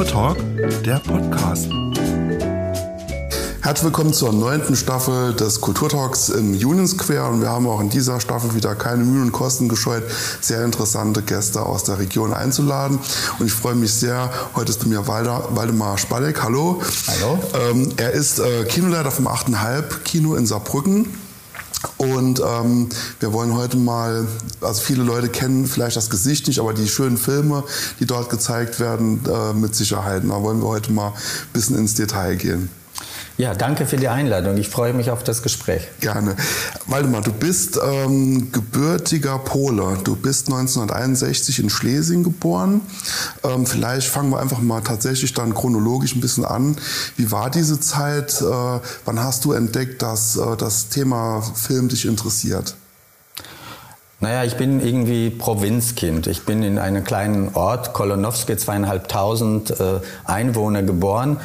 Kulturtalk, der Podcast. Herzlich willkommen zur neunten Staffel des Kulturtalks im Union Square und wir haben auch in dieser Staffel wieder keine Mühen und Kosten gescheut, sehr interessante Gäste aus der Region einzuladen. Und ich freue mich sehr, heute ist bei mir Waldemar Spalleck. Hallo. Hallo. Ähm, er ist äh, Kinoleiter vom 8,5 Kino in Saarbrücken. Und ähm, wir wollen heute mal, also viele Leute kennen vielleicht das Gesicht nicht, aber die schönen Filme, die dort gezeigt werden, äh, mit Sicherheit. Da wollen wir heute mal ein bisschen ins Detail gehen. Ja, danke für die Einladung. Ich freue mich auf das Gespräch. Gerne. Waldemar, du bist ähm, gebürtiger Pole. Du bist 1961 in Schlesien geboren. Ähm, vielleicht fangen wir einfach mal tatsächlich dann chronologisch ein bisschen an. Wie war diese Zeit? Äh, wann hast du entdeckt, dass äh, das Thema Film dich interessiert? Naja, ich bin irgendwie Provinzkind. Ich bin in einem kleinen Ort, Kolonowski, zweieinhalbtausend äh, Einwohner geboren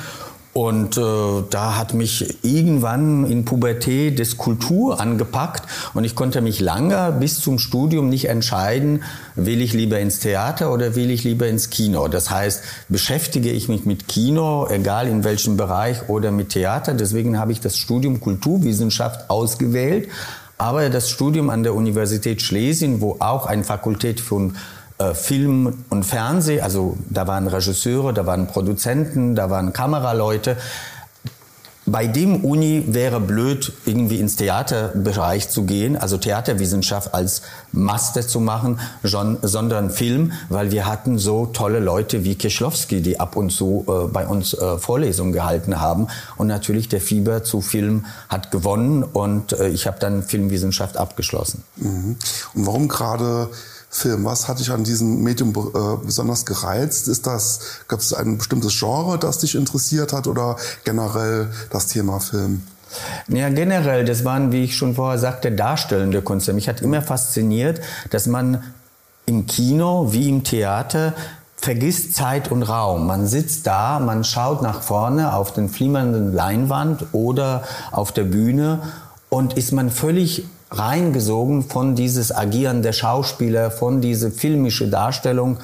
und äh, da hat mich irgendwann in Pubertät das Kultur angepackt und ich konnte mich lange bis zum Studium nicht entscheiden, will ich lieber ins Theater oder will ich lieber ins Kino. Das heißt, beschäftige ich mich mit Kino, egal in welchem Bereich oder mit Theater. Deswegen habe ich das Studium Kulturwissenschaft ausgewählt. Aber das Studium an der Universität Schlesien, wo auch eine Fakultät für äh, Film und Fernsehen, also da waren Regisseure, da waren Produzenten, da waren Kameraleute. Bei dem Uni wäre blöd, irgendwie ins Theaterbereich zu gehen, also Theaterwissenschaft als Master zu machen, sondern Film, weil wir hatten so tolle Leute wie Keschlowski, die ab und zu äh, bei uns äh, Vorlesungen gehalten haben. Und natürlich der Fieber zu Film hat gewonnen und äh, ich habe dann Filmwissenschaft abgeschlossen. Mhm. Und warum gerade Film? Was hat dich an diesem Medium äh, besonders gereizt? Ist das, gab es ein bestimmtes Genre, das dich interessiert hat oder generell das Thema Film? Ja, generell, das waren, wie ich schon vorher sagte, darstellende Kunst. Mich hat immer fasziniert, dass man im Kino wie im Theater vergisst Zeit und Raum. Man sitzt da, man schaut nach vorne auf den flimmernden Leinwand oder auf der Bühne und ist man völlig reingesogen von dieses Agieren der Schauspieler, von diese filmische Darstellung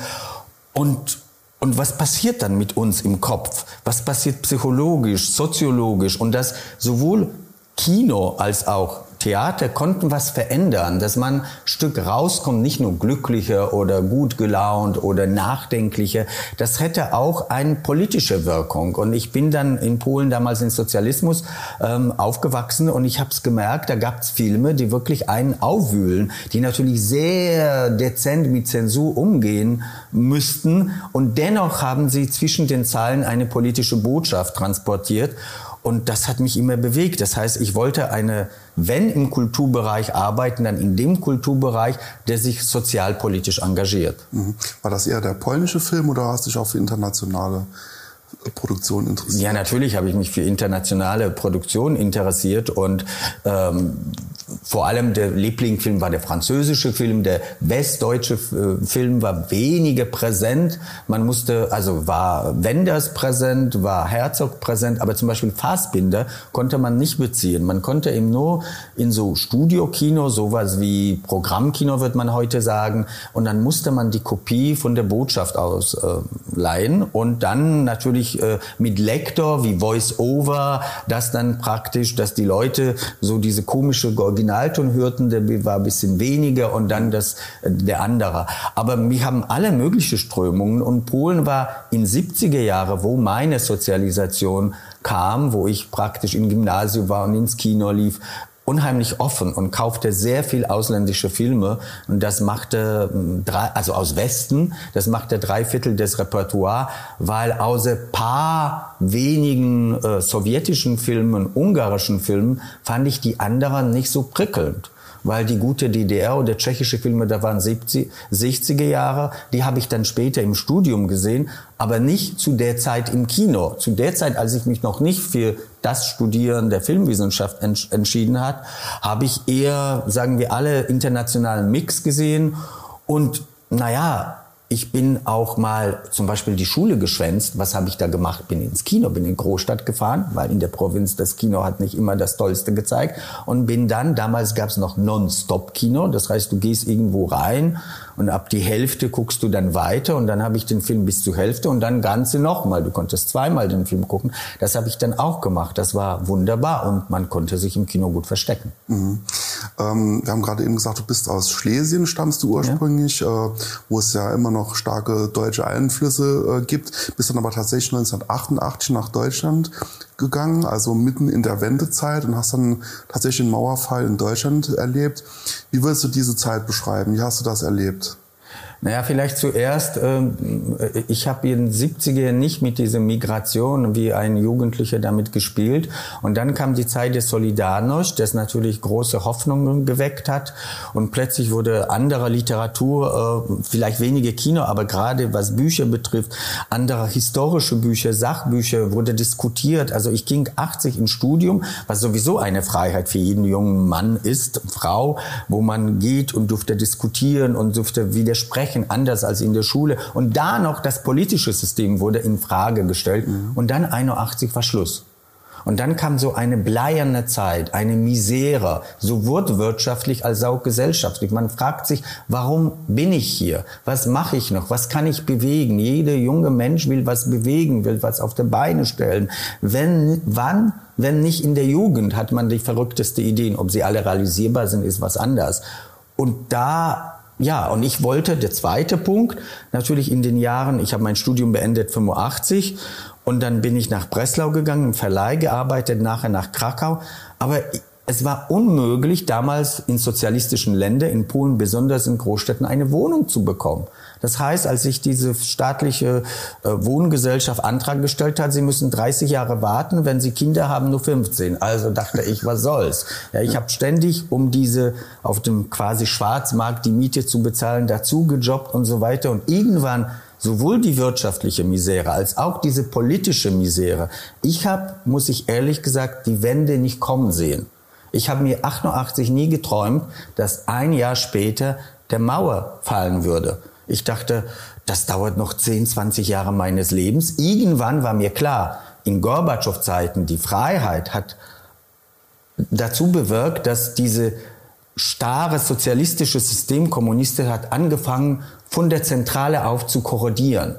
und und was passiert dann mit uns im Kopf? Was passiert psychologisch, soziologisch? Und das sowohl Kino als auch Theater konnten was verändern, dass man Stück rauskommt, nicht nur glücklicher oder gut gelaunt oder nachdenklicher. Das hätte auch eine politische Wirkung. Und ich bin dann in Polen damals in Sozialismus ähm, aufgewachsen und ich habe es gemerkt, da gab es Filme, die wirklich einen aufwühlen, die natürlich sehr dezent mit Zensur umgehen müssten. Und dennoch haben sie zwischen den Zeilen eine politische Botschaft transportiert. Und das hat mich immer bewegt. Das heißt, ich wollte eine, wenn im Kulturbereich arbeiten, dann in dem Kulturbereich, der sich sozialpolitisch engagiert. Mhm. War das eher der polnische Film oder hast du dich auch für internationale Produktion interessiert? Ja, natürlich habe ich mich für internationale Produktion interessiert und ähm, vor allem der Lieblingsfilm war der französische Film, der westdeutsche äh, Film war weniger präsent. Man musste, also war Wenders präsent, war Herzog präsent, aber zum Beispiel Fassbinder konnte man nicht beziehen. Man konnte eben nur in so Studiokino, sowas wie Programmkino wird man heute sagen, und dann musste man die Kopie von der Botschaft aus äh, und dann natürlich äh, mit Lektor wie Voice-Over, das dann praktisch, dass die Leute so diese komische Originalton hörten, der war ein bisschen weniger und dann das, der andere. Aber wir haben alle möglichen Strömungen und Polen war in 70er Jahre, wo meine Sozialisation kam, wo ich praktisch im Gymnasium war und ins Kino lief, unheimlich offen und kaufte sehr viel ausländische Filme. Und das machte hm, drei, also aus Westen, das machte drei Viertel des Repertoire, weil außer paar wenigen äh, sowjetischen Filmen, ungarischen Filmen, fand ich die anderen nicht so prickelnd weil die gute DDR oder tschechische Filme, da waren 70, 60er Jahre, die habe ich dann später im Studium gesehen, aber nicht zu der Zeit im Kino. Zu der Zeit, als ich mich noch nicht für das Studieren der Filmwissenschaft ents entschieden hat, habe ich eher, sagen wir alle, internationalen Mix gesehen und naja, ich bin auch mal zum Beispiel die Schule geschwänzt. Was habe ich da gemacht? Bin ins Kino, bin in Großstadt gefahren, weil in der Provinz das Kino hat nicht immer das Tollste gezeigt. Und bin dann, damals gab es noch Non-Stop-Kino. Das heißt, du gehst irgendwo rein und ab die Hälfte guckst du dann weiter und dann habe ich den Film bis zur Hälfte und dann ganze nochmal. Du konntest zweimal den Film gucken. Das habe ich dann auch gemacht. Das war wunderbar und man konnte sich im Kino gut verstecken. Mhm. Ähm, wir haben gerade eben gesagt, du bist aus Schlesien, stammst du ursprünglich, ja. äh, wo es ja immer noch starke deutsche Einflüsse äh, gibt. Bist dann aber tatsächlich 1988 nach Deutschland gegangen, also mitten in der Wendezeit und hast dann tatsächlich den Mauerfall in Deutschland erlebt. Wie würdest du diese Zeit beschreiben? Wie hast du das erlebt? Naja, vielleicht zuerst, ähm, ich habe in den 70er nicht mit dieser Migration wie ein Jugendlicher damit gespielt. Und dann kam die Zeit des Solidarność, das natürlich große Hoffnungen geweckt hat. Und plötzlich wurde andere Literatur, äh, vielleicht wenige Kino, aber gerade was Bücher betrifft, andere historische Bücher, Sachbücher wurde diskutiert. Also ich ging 80 ins Studium, was sowieso eine Freiheit für jeden jungen Mann ist, Frau, wo man geht und durfte diskutieren und durfte widersprechen sprechen, anders als in der Schule. Und da noch das politische System wurde in Frage gestellt. Mhm. Und dann 81 war Schluss. Und dann kam so eine bleierne Zeit, eine Misere, sowohl wirtschaftlich als auch gesellschaftlich. Man fragt sich, warum bin ich hier? Was mache ich noch? Was kann ich bewegen? Jeder junge Mensch will was bewegen, will was auf die Beine stellen. Wenn, wann? Wenn nicht in der Jugend hat man die verrückteste Ideen. Ob sie alle realisierbar sind, ist was anderes. Und da ja, und ich wollte, der zweite Punkt, natürlich in den Jahren, ich habe mein Studium beendet 85 und dann bin ich nach Breslau gegangen, im Verleih gearbeitet, nachher nach Krakau. Aber es war unmöglich, damals in sozialistischen Ländern, in Polen, besonders in Großstädten, eine Wohnung zu bekommen. Das heißt, als sich diese staatliche äh, Wohngesellschaft Antrag gestellt hat, sie müssen 30 Jahre warten, wenn sie Kinder haben, nur 15. Also dachte ich, was soll's? Ja, ich habe ständig, um diese auf dem quasi Schwarzmarkt die Miete zu bezahlen, dazu gejobbt und so weiter. Und irgendwann sowohl die wirtschaftliche Misere als auch diese politische Misere. Ich habe, muss ich ehrlich gesagt, die Wende nicht kommen sehen. Ich habe mir 88 nie geträumt, dass ein Jahr später der Mauer fallen würde. Ich dachte, das dauert noch 10, 20 Jahre meines Lebens. Irgendwann war mir klar, in Gorbatschow-Zeiten, die Freiheit hat dazu bewirkt, dass diese starre sozialistische System Kommunisten hat angefangen, von der Zentrale auf zu korrodieren.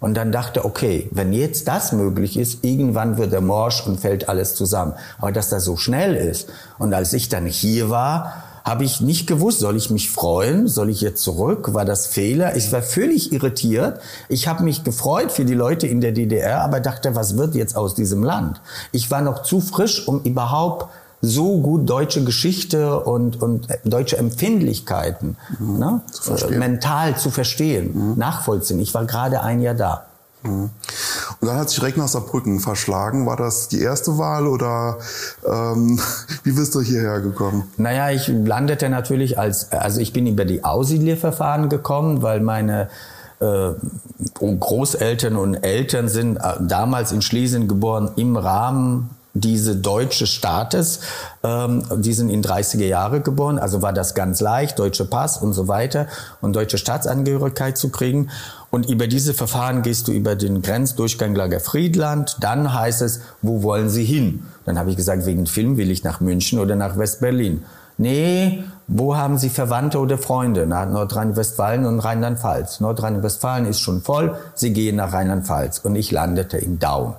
Und dann dachte, okay, wenn jetzt das möglich ist, irgendwann wird er morsch und fällt alles zusammen. Aber dass das so schnell ist. Und als ich dann hier war, habe ich nicht gewusst, soll ich mich freuen, soll ich jetzt zurück, war das Fehler? Ich war völlig irritiert. Ich habe mich gefreut für die Leute in der DDR, aber dachte, was wird jetzt aus diesem Land? Ich war noch zu frisch, um überhaupt so gut deutsche Geschichte und, und deutsche Empfindlichkeiten mhm, ne, zu mental zu verstehen, mhm. nachvollziehen. Ich war gerade ein Jahr da. Mhm. Und dann hat sich Regner Saarbrücken verschlagen. War das die erste Wahl oder ähm, wie bist du hierher gekommen? Naja, ich landete natürlich als, also ich bin über die Aussiedlerverfahren gekommen, weil meine äh, Großeltern und Eltern sind äh, damals in Schlesien geboren im Rahmen diese deutsche Staates, ähm, die sind in 30er Jahre geboren, also war das ganz leicht, deutsche Pass und so weiter und deutsche Staatsangehörigkeit zu kriegen. Und über diese Verfahren gehst du über den Grenzdurchgang Lager Friedland. Dann heißt es, wo wollen Sie hin? Dann habe ich gesagt, wegen Film will ich nach München oder nach West-Berlin. Nee, wo haben Sie Verwandte oder Freunde? Na, Nordrhein-Westfalen und Rheinland-Pfalz. Nordrhein-Westfalen ist schon voll, Sie gehen nach Rheinland-Pfalz. Und ich landete in Daum.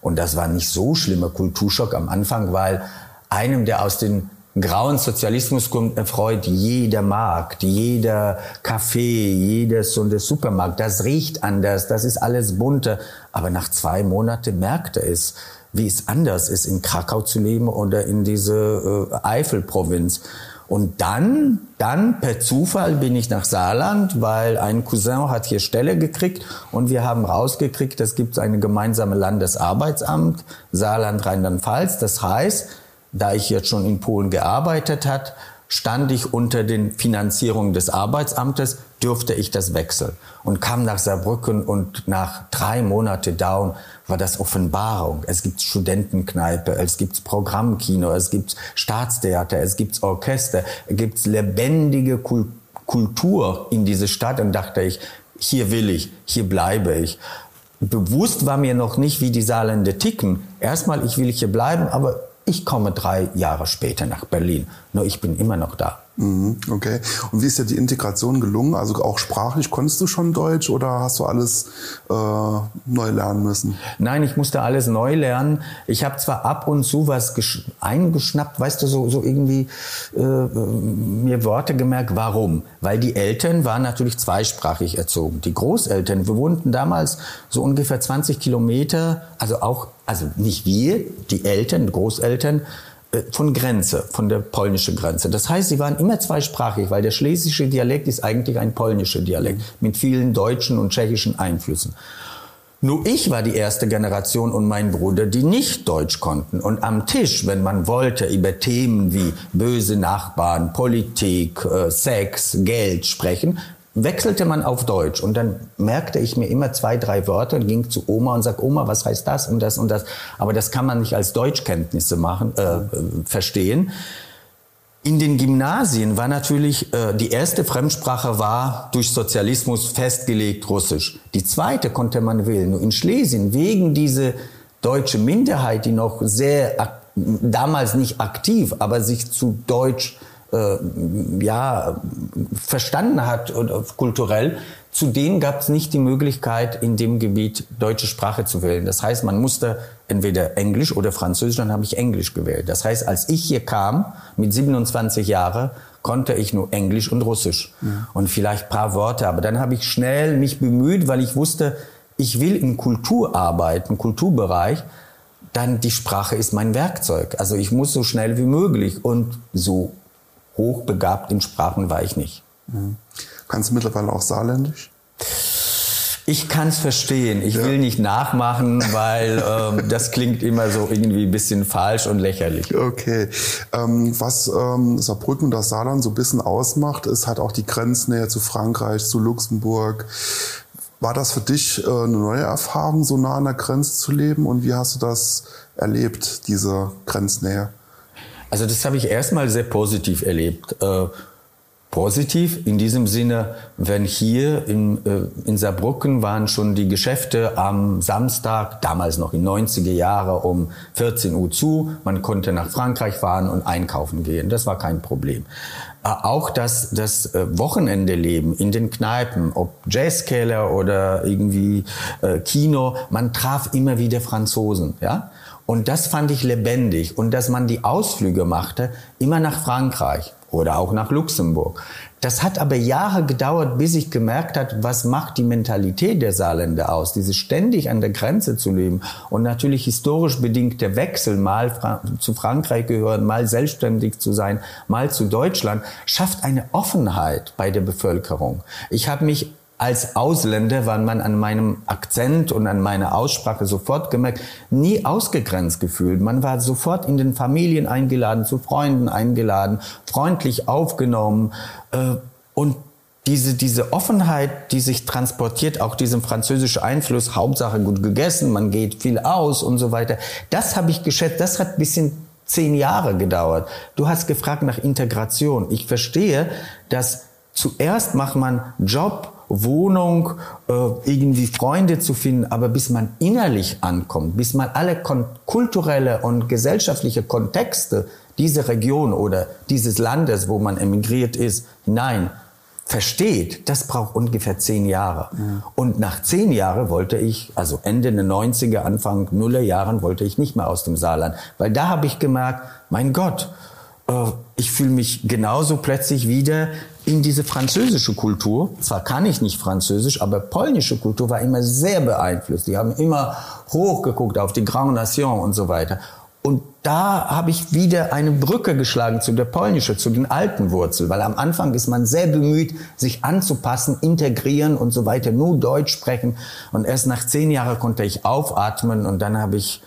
Und das war nicht so schlimmer Kulturschock am Anfang, weil einem, der aus den grauen Sozialismus kommt, erfreut jeder Markt, jeder Café, jedes und der Supermarkt. Das riecht anders, das ist alles bunter. Aber nach zwei Monaten merkte es, wie es anders ist, in Krakau zu leben oder in diese äh, Eifelprovinz. Und dann, dann per Zufall bin ich nach Saarland, weil ein Cousin hat hier Stelle gekriegt und wir haben rausgekriegt, es gibt eine gemeinsame Landesarbeitsamt, Saarland, Rheinland-Pfalz. Das heißt, da ich jetzt schon in Polen gearbeitet hat, stand ich unter den Finanzierungen des Arbeitsamtes, dürfte ich das wechseln und kam nach Saarbrücken und nach drei Monate Down war das Offenbarung. Es gibt Studentenkneipe, es gibt Programmkino, es gibt Staatstheater, es gibt Orchester, es gibt lebendige Kultur in diese Stadt und dachte ich, hier will ich, hier bleibe ich. Bewusst war mir noch nicht, wie die Saarländer ticken. Erstmal, ich will hier bleiben, aber ich komme drei Jahre später nach Berlin. Nur ich bin immer noch da. Mhm, okay. Und wie ist dir die Integration gelungen? Also auch sprachlich konntest du schon Deutsch oder hast du alles äh, neu lernen müssen? Nein, ich musste alles neu lernen. Ich habe zwar ab und zu was eingeschnappt, weißt du, so, so irgendwie äh, mir Worte gemerkt. Warum? Weil die Eltern waren natürlich zweisprachig erzogen. Die Großeltern, wir wohnten damals so ungefähr 20 Kilometer, also auch, also nicht wir, die Eltern, Großeltern, äh, von Grenze, von der polnischen Grenze. Das heißt, sie waren immer zweisprachig, weil der schlesische Dialekt ist eigentlich ein polnischer Dialekt mit vielen deutschen und tschechischen Einflüssen. Nur ich war die erste Generation und mein Bruder, die nicht Deutsch konnten. Und am Tisch, wenn man wollte, über Themen wie böse Nachbarn, Politik, äh, Sex, Geld sprechen, wechselte man auf Deutsch und dann merkte ich mir immer zwei, drei Wörter und ging zu Oma und sagte, Oma, was heißt das und das und das. Aber das kann man nicht als Deutschkenntnisse machen, äh, verstehen. In den Gymnasien war natürlich, äh, die erste Fremdsprache war durch Sozialismus festgelegt Russisch. Die zweite konnte man wählen. Nur in Schlesien, wegen dieser deutsche Minderheit, die noch sehr, damals nicht aktiv, aber sich zu Deutsch äh, ja, verstanden hat oder kulturell, zu denen gab es nicht die Möglichkeit, in dem Gebiet deutsche Sprache zu wählen. Das heißt, man musste entweder Englisch oder Französisch, dann habe ich Englisch gewählt. Das heißt, als ich hier kam, mit 27 Jahren, konnte ich nur Englisch und Russisch ja. und vielleicht paar Worte. Aber dann habe ich schnell mich bemüht, weil ich wusste, ich will in Kultur arbeiten, Kulturbereich. Dann die Sprache ist mein Werkzeug. Also ich muss so schnell wie möglich und so hochbegabt in Sprachen war ich nicht. Mhm. Kannst du mittlerweile auch Saarländisch? Ich kann es verstehen. Ich ja. will nicht nachmachen, weil ähm, das klingt immer so irgendwie ein bisschen falsch und lächerlich. Okay. Ähm, was ähm, Saarbrücken und das Saarland so ein bisschen ausmacht, ist halt auch die Grenznähe zu Frankreich, zu Luxemburg. War das für dich äh, eine neue Erfahrung, so nah an der Grenze zu leben? Und wie hast du das erlebt, diese Grenznähe? Also das habe ich erstmal sehr positiv erlebt. Äh, positiv in diesem Sinne, wenn hier in, äh, in Saarbrücken waren schon die Geschäfte am Samstag, damals noch in 90er Jahre um 14 Uhr zu. Man konnte nach Frankreich fahren und einkaufen gehen. Das war kein Problem. Äh, auch das, das äh, Wochenende-Leben in den Kneipen, ob Jazzkeller oder irgendwie äh, Kino, man traf immer wieder Franzosen, ja. Und das fand ich lebendig. Und dass man die Ausflüge machte, immer nach Frankreich oder auch nach Luxemburg. Das hat aber Jahre gedauert, bis ich gemerkt hat, was macht die Mentalität der Saarländer aus, diese ständig an der Grenze zu leben und natürlich historisch bedingt der Wechsel, mal zu Frankreich gehören, mal selbstständig zu sein, mal zu Deutschland, schafft eine Offenheit bei der Bevölkerung. Ich habe mich als Ausländer, weil man an meinem Akzent und an meiner Aussprache sofort gemerkt, nie ausgegrenzt gefühlt. Man war sofort in den Familien eingeladen, zu Freunden eingeladen, freundlich aufgenommen äh, und diese, diese Offenheit, die sich transportiert, auch diesem französischen Einfluss, Hauptsache gut gegessen, man geht viel aus und so weiter, das habe ich geschätzt, das hat bisschen zehn Jahre gedauert. Du hast gefragt nach Integration. Ich verstehe, dass zuerst macht man Job, Wohnung, äh, irgendwie Freunde zu finden, aber bis man innerlich ankommt, bis man alle kulturelle und gesellschaftliche Kontexte dieser Region oder dieses Landes, wo man emigriert ist, hinein versteht, das braucht ungefähr zehn Jahre. Ja. Und nach zehn Jahren wollte ich, also Ende der 90er, Anfang Nuller Jahren, wollte ich nicht mehr aus dem Saarland. Weil da habe ich gemerkt, mein Gott, äh, ich fühle mich genauso plötzlich wieder in diese französische Kultur. Zwar kann ich nicht Französisch, aber polnische Kultur war immer sehr beeinflusst. Die haben immer hochgeguckt auf die Grand Nation und so weiter. Und da habe ich wieder eine Brücke geschlagen zu der polnischen, zu den alten Wurzeln, weil am Anfang ist man sehr bemüht, sich anzupassen, integrieren und so weiter, nur Deutsch sprechen. Und erst nach zehn Jahren konnte ich aufatmen und dann habe ich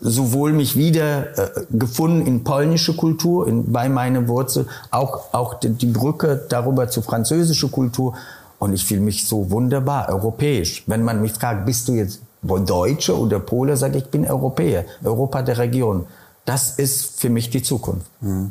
sowohl mich wieder äh, gefunden in polnische Kultur, in, bei meiner Wurzel, auch, auch die, die Brücke darüber zur französischen Kultur. Und ich fühle mich so wunderbar europäisch. Wenn man mich fragt, bist du jetzt Deutsche oder Pole, sage ich, ich bin Europäer, Europa der Region. Das ist für mich die Zukunft. Mhm.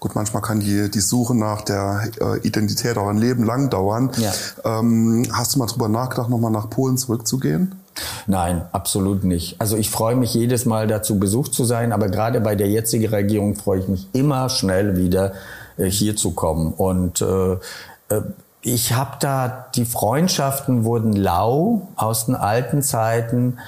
Gut, manchmal kann die, die Suche nach der äh, Identität auch ein Leben lang dauern. Ja. Ähm, hast du mal drüber nachgedacht, nochmal nach Polen zurückzugehen? Nein, absolut nicht. Also ich freue mich jedes Mal dazu, besucht zu sein, aber gerade bei der jetzigen Regierung freue ich mich immer schnell wieder äh, hier zu kommen. Und äh, äh ich habe da, die Freundschaften wurden lau aus den alten Zeiten.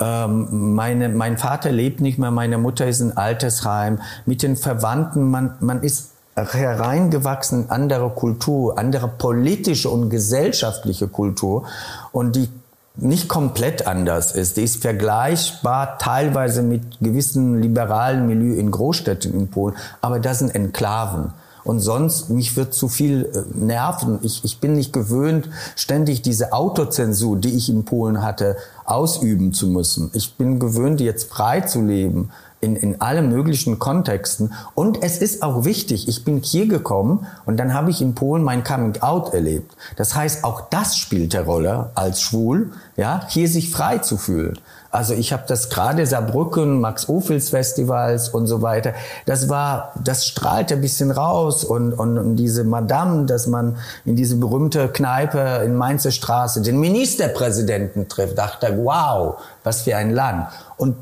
Ähm, meine, mein Vater lebt nicht mehr, meine Mutter ist in Altersheim. Mit den Verwandten, man, man ist hereingewachsen in andere Kultur, andere politische und gesellschaftliche Kultur und die nicht komplett anders ist. Die ist vergleichbar teilweise mit gewissen liberalen Milieu in Großstädten in Polen, aber das sind Enklaven. Und sonst, mich wird zu viel äh, nerven. Ich, ich bin nicht gewöhnt, ständig diese Autozensur, die ich in Polen hatte, ausüben zu müssen. Ich bin gewöhnt, jetzt frei zu leben in, in allen möglichen Kontexten. Und es ist auch wichtig, ich bin hier gekommen und dann habe ich in Polen mein Coming Out erlebt. Das heißt, auch das spielt eine Rolle als schwul, ja, hier sich frei zu fühlen. Also ich habe das gerade Saarbrücken, Max Ophels Festivals und so weiter. Das war, das strahlt ein bisschen raus und, und, und diese Madame, dass man in diese berühmte Kneipe in Mainzer Straße den Ministerpräsidenten trifft, dachte, wow, was für ein Land. Und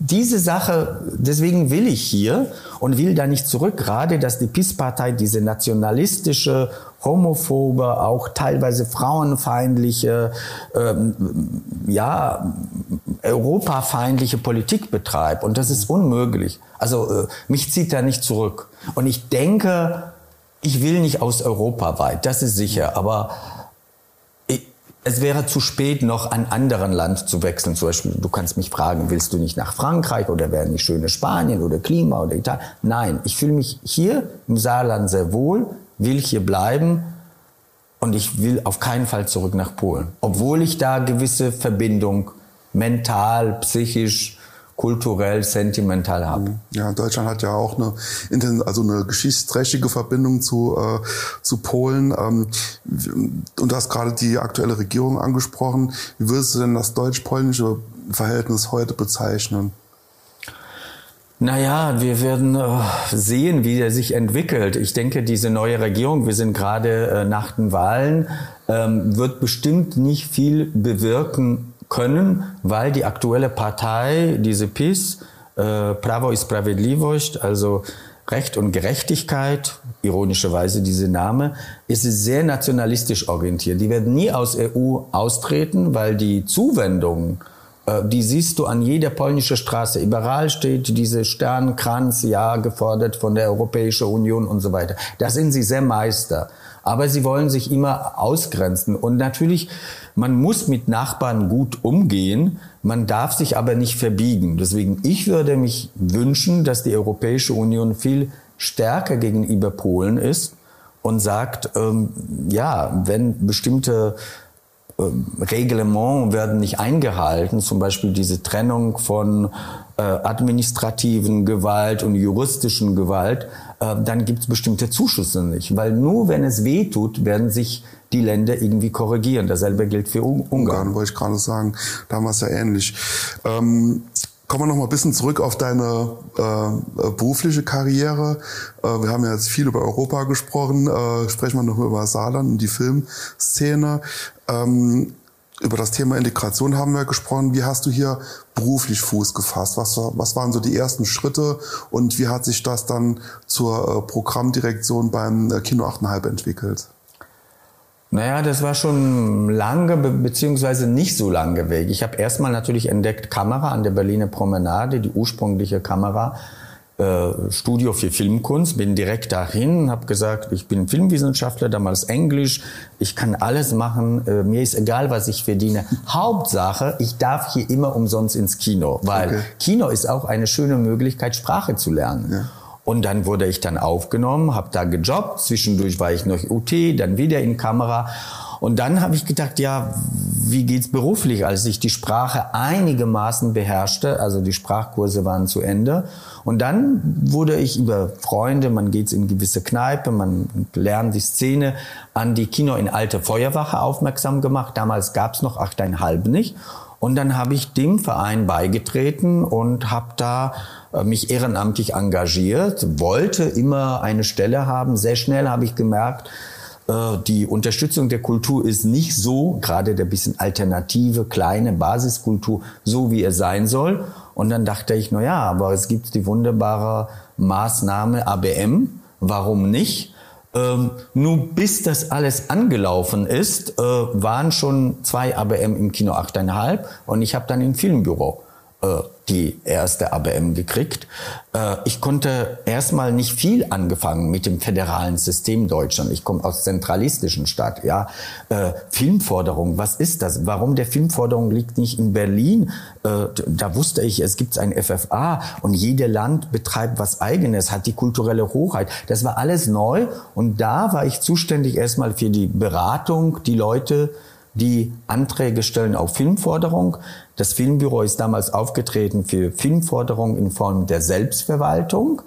diese Sache, deswegen will ich hier und will da nicht zurück, gerade dass die PIS-Partei diese nationalistische, homophobe, auch teilweise frauenfeindliche, ähm, ja, europafeindliche Politik betreibt. Und das ist unmöglich. Also äh, mich zieht da nicht zurück. Und ich denke, ich will nicht aus Europa weit, das ist sicher. Aber es wäre zu spät, noch ein anderen Land zu wechseln. Zum Beispiel, du kannst mich fragen, willst du nicht nach Frankreich oder wäre nicht schöne Spanien oder Klima oder Italien? Nein, ich fühle mich hier im Saarland sehr wohl, will hier bleiben und ich will auf keinen Fall zurück nach Polen. Obwohl ich da gewisse Verbindung mental, psychisch, kulturell, sentimental habe. Mhm. Ja, Deutschland hat ja auch eine, also eine geschichtsträchtige Verbindung zu, äh, zu Polen. Ähm, und du hast gerade die aktuelle Regierung angesprochen. Wie würdest du denn das deutsch-polnische Verhältnis heute bezeichnen? Naja, wir werden äh, sehen, wie er sich entwickelt. Ich denke, diese neue Regierung, wir sind gerade äh, nach den Wahlen, ähm, wird bestimmt nicht viel bewirken können, weil die aktuelle Partei, diese PiS, äh, Prawo i Sprawiedliwość, also Recht und Gerechtigkeit, ironischerweise diese Name, ist sehr nationalistisch orientiert. Die werden nie aus EU austreten, weil die Zuwendungen, äh, die siehst du an jeder polnischen Straße. Überall steht diese Sternkranz, ja, gefordert von der Europäischen Union und so weiter. Da sind sie sehr Meister. Aber sie wollen sich immer ausgrenzen. Und natürlich man muss mit Nachbarn gut umgehen, man darf sich aber nicht verbiegen. Deswegen, ich würde mich wünschen, dass die Europäische Union viel stärker gegenüber Polen ist und sagt, ähm, ja, wenn bestimmte Reglement werden nicht eingehalten, zum Beispiel diese Trennung von äh, administrativen Gewalt und juristischen Gewalt, äh, dann gibt es bestimmte Zuschüsse nicht. Weil nur wenn es weh tut, werden sich die Länder irgendwie korrigieren. Dasselbe gilt für Ungarn. Ungarn, wollte ich gerade sagen. Da war es ja ähnlich. Ähm, Kommen wir noch mal ein bisschen zurück auf deine äh, berufliche Karriere. Äh, wir haben ja jetzt viel über Europa gesprochen. Äh, sprechen wir noch über Saarland und die Filmszene. Ähm, über das Thema Integration haben wir gesprochen. Wie hast du hier beruflich Fuß gefasst? Was, was waren so die ersten Schritte und wie hat sich das dann zur äh, Programmdirektion beim äh, Kino 8,5 entwickelt? Naja, das war schon lange be beziehungsweise nicht so lange Weg. Ich habe erstmal natürlich entdeckt Kamera an der Berliner Promenade, die ursprüngliche Kamera. Äh, Studio für Filmkunst, bin direkt dahin, habe gesagt, ich bin Filmwissenschaftler, damals Englisch, ich kann alles machen, äh, mir ist egal, was ich verdiene. Hauptsache, ich darf hier immer umsonst ins Kino, weil okay. Kino ist auch eine schöne Möglichkeit, Sprache zu lernen. Ja. Und dann wurde ich dann aufgenommen, habe da gejobbt. Zwischendurch war ich noch UT, dann wieder in Kamera. Und dann habe ich gedacht, ja, wie geht's beruflich, als ich die Sprache einigermaßen beherrschte, also die Sprachkurse waren zu Ende. Und dann wurde ich über Freunde, man geht in gewisse Kneipe, man lernt die Szene, an die Kino in Alte Feuerwache aufmerksam gemacht. Damals gab's noch achteinhalb nicht. Und dann habe ich dem Verein beigetreten und habe da äh, mich ehrenamtlich engagiert, wollte immer eine Stelle haben. Sehr schnell habe ich gemerkt, die Unterstützung der Kultur ist nicht so, gerade der bisschen alternative, kleine Basiskultur, so wie er sein soll. Und dann dachte ich, na ja, aber es gibt die wunderbare Maßnahme ABM, warum nicht? Ähm, nur bis das alles angelaufen ist, äh, waren schon zwei ABM im Kino 8,5 und ich habe dann im Filmbüro äh, die erste ABM gekriegt. Äh, ich konnte erstmal nicht viel angefangen mit dem föderalen System Deutschland. Ich komme aus zentralistischen Stadt. Ja, äh, Filmforderung. Was ist das? Warum der Filmforderung liegt nicht in Berlin? Äh, da wusste ich, es gibt ein FFA und jeder Land betreibt was Eigenes, hat die kulturelle Hochheit. Das war alles neu und da war ich zuständig erstmal für die Beratung, die Leute die Anträge stellen auf Filmforderung. Das Filmbüro ist damals aufgetreten für Filmforderung in Form der Selbstverwaltung.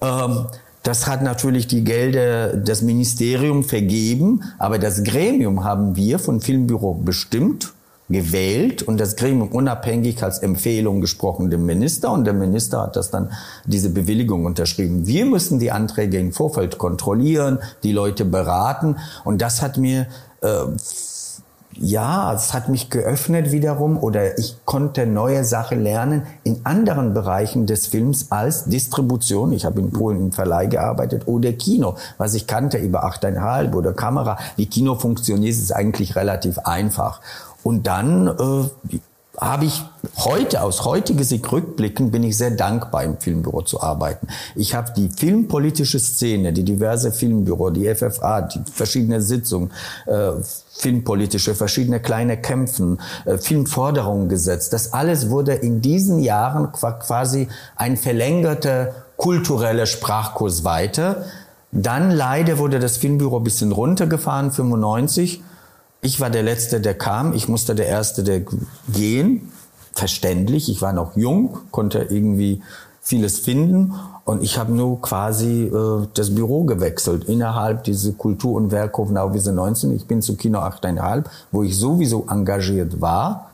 Ähm, das hat natürlich die Gelder des Ministerium vergeben, aber das Gremium haben wir von Filmbüro bestimmt, gewählt und das Gremium unabhängig als Empfehlung gesprochen dem Minister und der Minister hat das dann diese Bewilligung unterschrieben. Wir müssen die Anträge im Vorfeld kontrollieren, die Leute beraten und das hat mir äh, ja, es hat mich geöffnet wiederum oder ich konnte neue Sachen lernen in anderen Bereichen des Films als Distribution. Ich habe in Polen im Verleih gearbeitet oder Kino, was ich kannte über 8,5 oder Kamera. Wie Kino funktioniert, ist eigentlich relativ einfach. Und dann äh, habe ich heute, aus heutiger Sicht rückblickend, bin ich sehr dankbar, im Filmbüro zu arbeiten. Ich habe die filmpolitische Szene, die diverse Filmbüro, die FFA, die verschiedene Sitzungen, äh, filmpolitische, verschiedene kleine Kämpfen, äh, Filmforderungen gesetzt. Das alles wurde in diesen Jahren quasi ein verlängerter kultureller Sprachkurs weiter. Dann leider wurde das Filmbüro bisschen runtergefahren, 95 ich war der Letzte, der kam. Ich musste der Erste, der gehen. Verständlich. Ich war noch jung, konnte irgendwie vieles finden. Und ich habe nur quasi äh, das Büro gewechselt innerhalb dieser Kultur- und Werkhof Nauwiese 19. Ich bin zu Kino 8,5, wo ich sowieso engagiert war.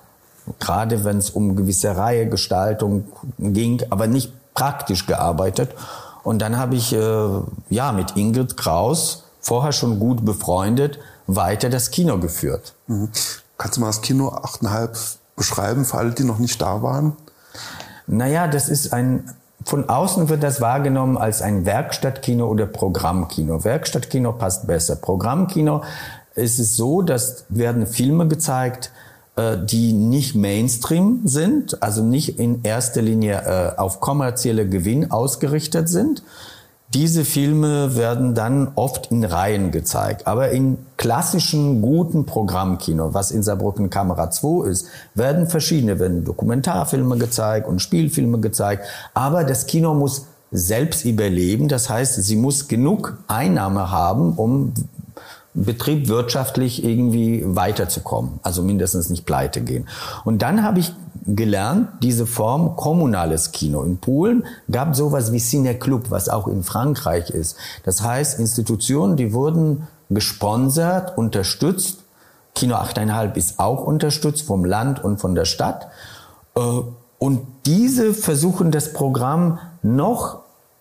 Gerade wenn es um gewisse Reihe, Gestaltung ging, aber nicht praktisch gearbeitet. Und dann habe ich äh, ja mit Ingrid Kraus, vorher schon gut befreundet, weiter das Kino geführt. Mhm. Kannst du mal das Kino 8,5 beschreiben für alle, die noch nicht da waren? Naja, das ist ein, von außen wird das wahrgenommen als ein Werkstattkino oder Programmkino. Werkstattkino passt besser. Programmkino ist es so, dass werden Filme gezeigt, äh, die nicht Mainstream sind, also nicht in erster Linie äh, auf kommerzielle Gewinn ausgerichtet sind, diese Filme werden dann oft in Reihen gezeigt, aber in klassischen guten Programmkino, was in Saarbrücken Kamera 2 ist, werden verschiedene, werden Dokumentarfilme gezeigt und Spielfilme gezeigt, aber das Kino muss selbst überleben, das heißt, sie muss genug Einnahme haben, um Betrieb wirtschaftlich irgendwie weiterzukommen, also mindestens nicht pleite gehen. Und dann habe ich gelernt, diese Form kommunales Kino. In Polen gab sowas wie Cineclub, was auch in Frankreich ist. Das heißt, Institutionen, die wurden gesponsert, unterstützt. Kino 8,5 ist auch unterstützt vom Land und von der Stadt. Äh, und diese versuchen das Programm noch,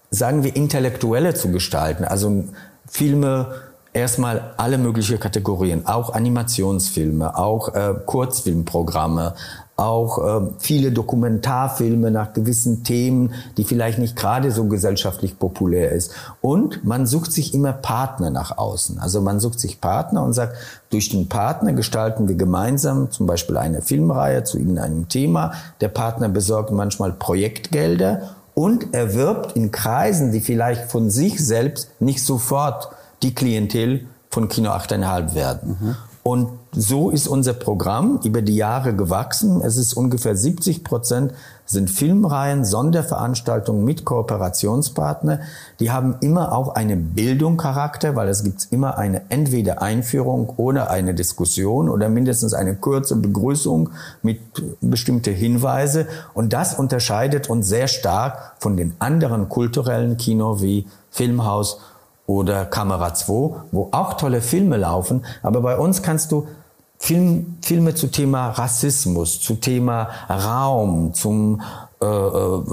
sagen wir, intellektueller zu gestalten. Also Filme, erstmal alle möglichen Kategorien, auch Animationsfilme, auch äh, Kurzfilmprogramme, auch äh, viele Dokumentarfilme nach gewissen Themen, die vielleicht nicht gerade so gesellschaftlich populär ist. Und man sucht sich immer Partner nach außen. Also man sucht sich Partner und sagt, durch den Partner gestalten wir gemeinsam zum Beispiel eine Filmreihe zu irgendeinem Thema. Der Partner besorgt manchmal Projektgelder und erwirbt in Kreisen, die vielleicht von sich selbst nicht sofort die Klientel von Kino 8,5 werden. Mhm. Und so ist unser Programm über die Jahre gewachsen. Es ist ungefähr 70 Prozent sind Filmreihen, Sonderveranstaltungen mit Kooperationspartner. Die haben immer auch eine Bildung Charakter, weil es gibt immer eine entweder Einführung oder eine Diskussion oder mindestens eine kurze Begrüßung mit bestimmte Hinweise. Und das unterscheidet uns sehr stark von den anderen kulturellen Kino wie Filmhaus oder Kamera 2, wo auch tolle Filme laufen. Aber bei uns kannst du Film, Filme zu Thema Rassismus, zu Thema Raum, zum äh, äh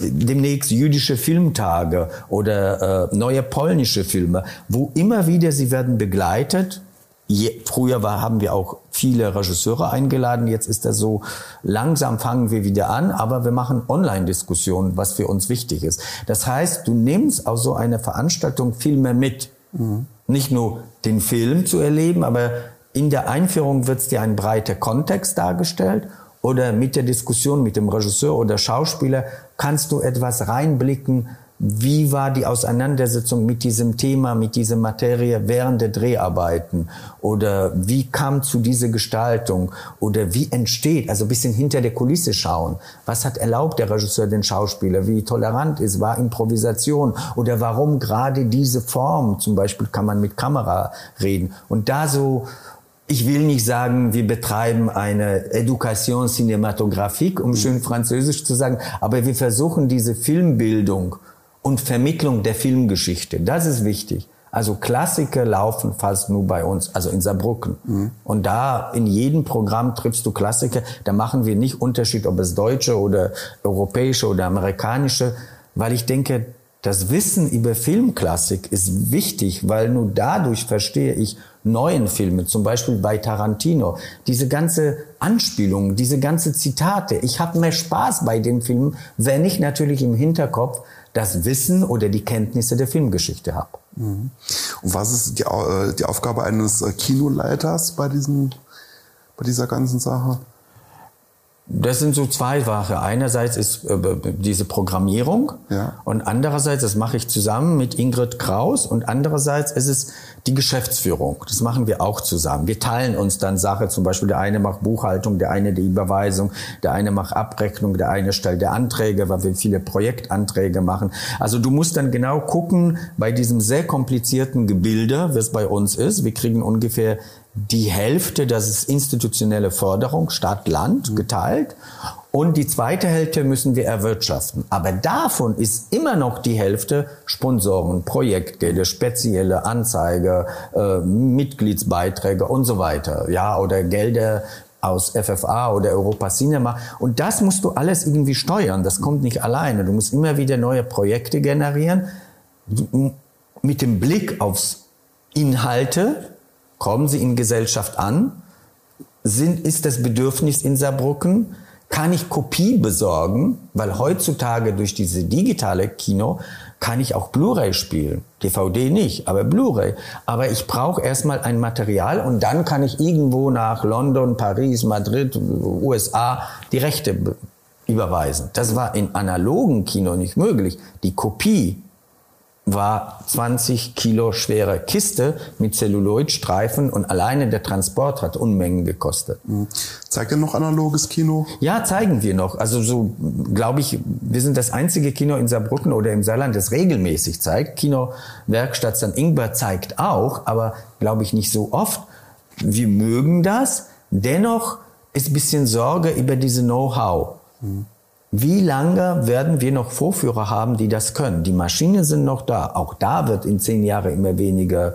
demnächst jüdische Filmtage oder äh, neue polnische Filme, wo immer wieder sie werden begleitet Je, früher war, haben wir auch viele Regisseure eingeladen. Jetzt ist das so, langsam fangen wir wieder an, aber wir machen Online-Diskussionen, was für uns wichtig ist. Das heißt, du nimmst aus so einer Veranstaltung viel mehr mit. Mhm. Nicht nur den Film zu erleben, aber in der Einführung wird dir ein breiter Kontext dargestellt oder mit der Diskussion mit dem Regisseur oder Schauspieler kannst du etwas reinblicken, wie war die Auseinandersetzung mit diesem Thema, mit dieser Materie während der Dreharbeiten? Oder wie kam zu dieser Gestaltung? Oder wie entsteht, also bisschen hinter der Kulisse schauen. Was hat erlaubt der Regisseur den Schauspieler? Wie tolerant ist? War Improvisation? Oder warum gerade diese Form? Zum Beispiel kann man mit Kamera reden. Und da so, ich will nicht sagen, wir betreiben eine Education cinématographique, um schön französisch zu sagen, aber wir versuchen diese Filmbildung und Vermittlung der Filmgeschichte. Das ist wichtig. Also Klassiker laufen fast nur bei uns, also in Saarbrücken. Mhm. Und da in jedem Programm triffst du Klassiker. Da machen wir nicht Unterschied, ob es deutsche oder europäische oder amerikanische, weil ich denke, das Wissen über Filmklassik ist wichtig, weil nur dadurch verstehe ich neuen Filme, zum Beispiel bei Tarantino. Diese ganze Anspielung, diese ganze Zitate. Ich habe mehr Spaß bei den Filmen, wenn ich natürlich im Hinterkopf das Wissen oder die Kenntnisse der Filmgeschichte habe. Mhm. Und was ist die, äh, die Aufgabe eines äh, Kinoleiters bei, diesen, bei dieser ganzen Sache? Das sind so zwei Sachen. Einerseits ist äh, diese Programmierung ja. und andererseits, das mache ich zusammen mit Ingrid Kraus und andererseits ist es die Geschäftsführung. Das machen wir auch zusammen. Wir teilen uns dann Sache, zum Beispiel der eine macht Buchhaltung, der eine die Überweisung, der eine macht Abrechnung, der eine stellt der Anträge, weil wir viele Projektanträge machen. Also du musst dann genau gucken, bei diesem sehr komplizierten Gebilde, was bei uns ist, wir kriegen ungefähr die Hälfte, das ist institutionelle Förderung, Stadt, Land mhm. geteilt. Und die zweite Hälfte müssen wir erwirtschaften. Aber davon ist immer noch die Hälfte Sponsoren, Projektgelder, spezielle Anzeige, äh, Mitgliedsbeiträge und so weiter. Ja, oder Gelder aus FFA oder Europa Cinema. Und das musst du alles irgendwie steuern. Das kommt nicht alleine. Du musst immer wieder neue Projekte generieren mit dem Blick aufs Inhalte, Kommen sie in Gesellschaft an? Sind, ist das Bedürfnis in Saarbrücken? Kann ich Kopie besorgen? Weil heutzutage durch diese digitale Kino kann ich auch Blu-ray spielen. DVD nicht, aber Blu-ray. Aber ich brauche erstmal ein Material und dann kann ich irgendwo nach London, Paris, Madrid, USA die Rechte überweisen. Das war in analogen Kino nicht möglich. Die Kopie war 20 Kilo schwere Kiste mit Celluloidstreifen und alleine der Transport hat Unmengen gekostet. Mhm. Zeigt ihr noch analoges Kino? Ja, zeigen wir noch. Also so glaube ich, wir sind das einzige Kino in Saarbrücken oder im Saarland, das regelmäßig zeigt. Kino Werkstatt St. Ingber zeigt auch, aber glaube ich nicht so oft. Wir mögen das. Dennoch ist bisschen Sorge über diese Know-how. Mhm. Wie lange werden wir noch Vorführer haben, die das können? Die Maschinen sind noch da. Auch da wird in zehn Jahren immer weniger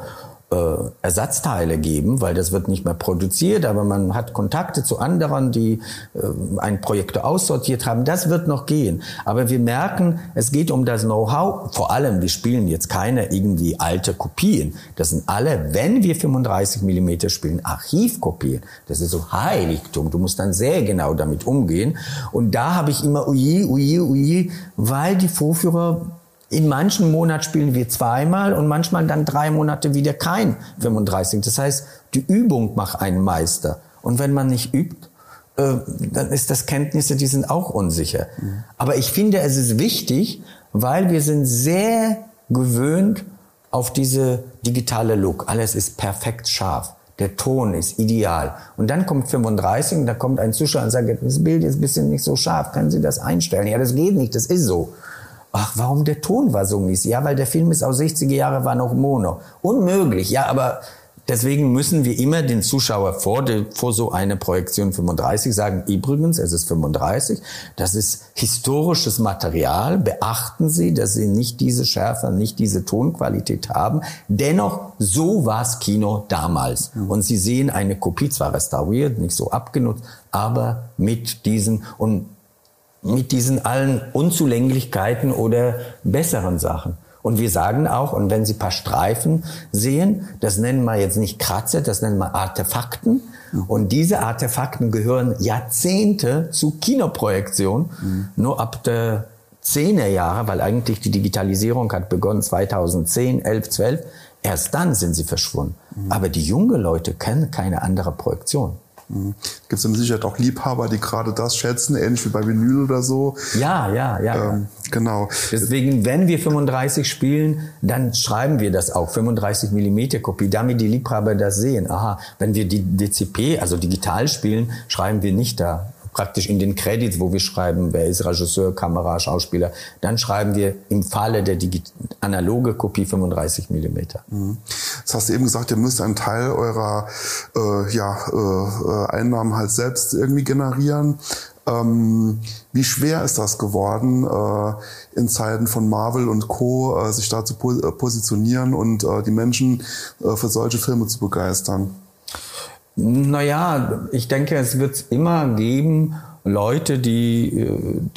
äh, Ersatzteile geben, weil das wird nicht mehr produziert, aber man hat Kontakte zu anderen, die äh, ein Projekt aussortiert haben. Das wird noch gehen. Aber wir merken, es geht um das Know-how. Vor allem, wir spielen jetzt keine irgendwie alte Kopien. Das sind alle, wenn wir 35 Millimeter spielen, Archivkopien. Das ist so Heiligtum. Du musst dann sehr genau damit umgehen. Und da habe ich immer ui, ui, ui, weil die Vorführer in manchen Monaten spielen wir zweimal und manchmal dann drei Monate wieder kein 35. Das heißt, die Übung macht einen Meister. Und wenn man nicht übt, äh, dann ist das Kenntnisse, die sind auch unsicher. Aber ich finde, es ist wichtig, weil wir sind sehr gewöhnt auf diese digitale Look. Alles ist perfekt scharf. Der Ton ist ideal. Und dann kommt 35 und da kommt ein Zuschauer und sagt, das Bild ist ein bisschen nicht so scharf. Können Sie das einstellen? Ja, das geht nicht. Das ist so. Ach, warum der Ton war so mies? Ja, weil der Film ist aus 60er Jahre, war noch Mono. Unmöglich, ja, aber deswegen müssen wir immer den Zuschauer vor, vor so einer Projektion 35 sagen, übrigens, es ist 35, das ist historisches Material, beachten Sie, dass Sie nicht diese Schärfe, nicht diese Tonqualität haben. Dennoch, so war's Kino damals. Mhm. Und Sie sehen eine Kopie, zwar restauriert, nicht so abgenutzt, aber mit diesen, und mit diesen allen Unzulänglichkeiten oder besseren Sachen. Und wir sagen auch, und wenn Sie paar Streifen sehen, das nennen wir jetzt nicht Kratzer, das nennen wir Artefakten. Mhm. Und diese Artefakten gehören Jahrzehnte zu Kinoprojektion. Mhm. Nur ab der 10er Jahre, weil eigentlich die Digitalisierung hat begonnen 2010, 11, 12. Erst dann sind sie verschwunden. Mhm. Aber die jungen Leute kennen keine andere Projektion. Mhm. Gibt es mit Sicherheit auch Liebhaber, die gerade das schätzen, ähnlich wie bei Vinyl oder so? Ja, ja, ja. Ähm, genau. Deswegen, wenn wir 35 spielen, dann schreiben wir das auch, 35 Millimeter Kopie, damit die Liebhaber das sehen. Aha, wenn wir die DCP, also digital spielen, schreiben wir nicht da praktisch in den Credits, wo wir schreiben, wer ist Regisseur, Kamera, Schauspieler, dann schreiben wir im Falle der analoge Kopie 35 Millimeter. Mhm. Das hast du eben gesagt, ihr müsst einen Teil eurer äh, ja, äh, Einnahmen halt selbst irgendwie generieren. Ähm, wie schwer ist das geworden, äh, in Zeiten von Marvel und Co. Äh, sich da zu po äh, positionieren und äh, die Menschen äh, für solche Filme zu begeistern? Naja, ich denke, es wird immer geben Leute, die,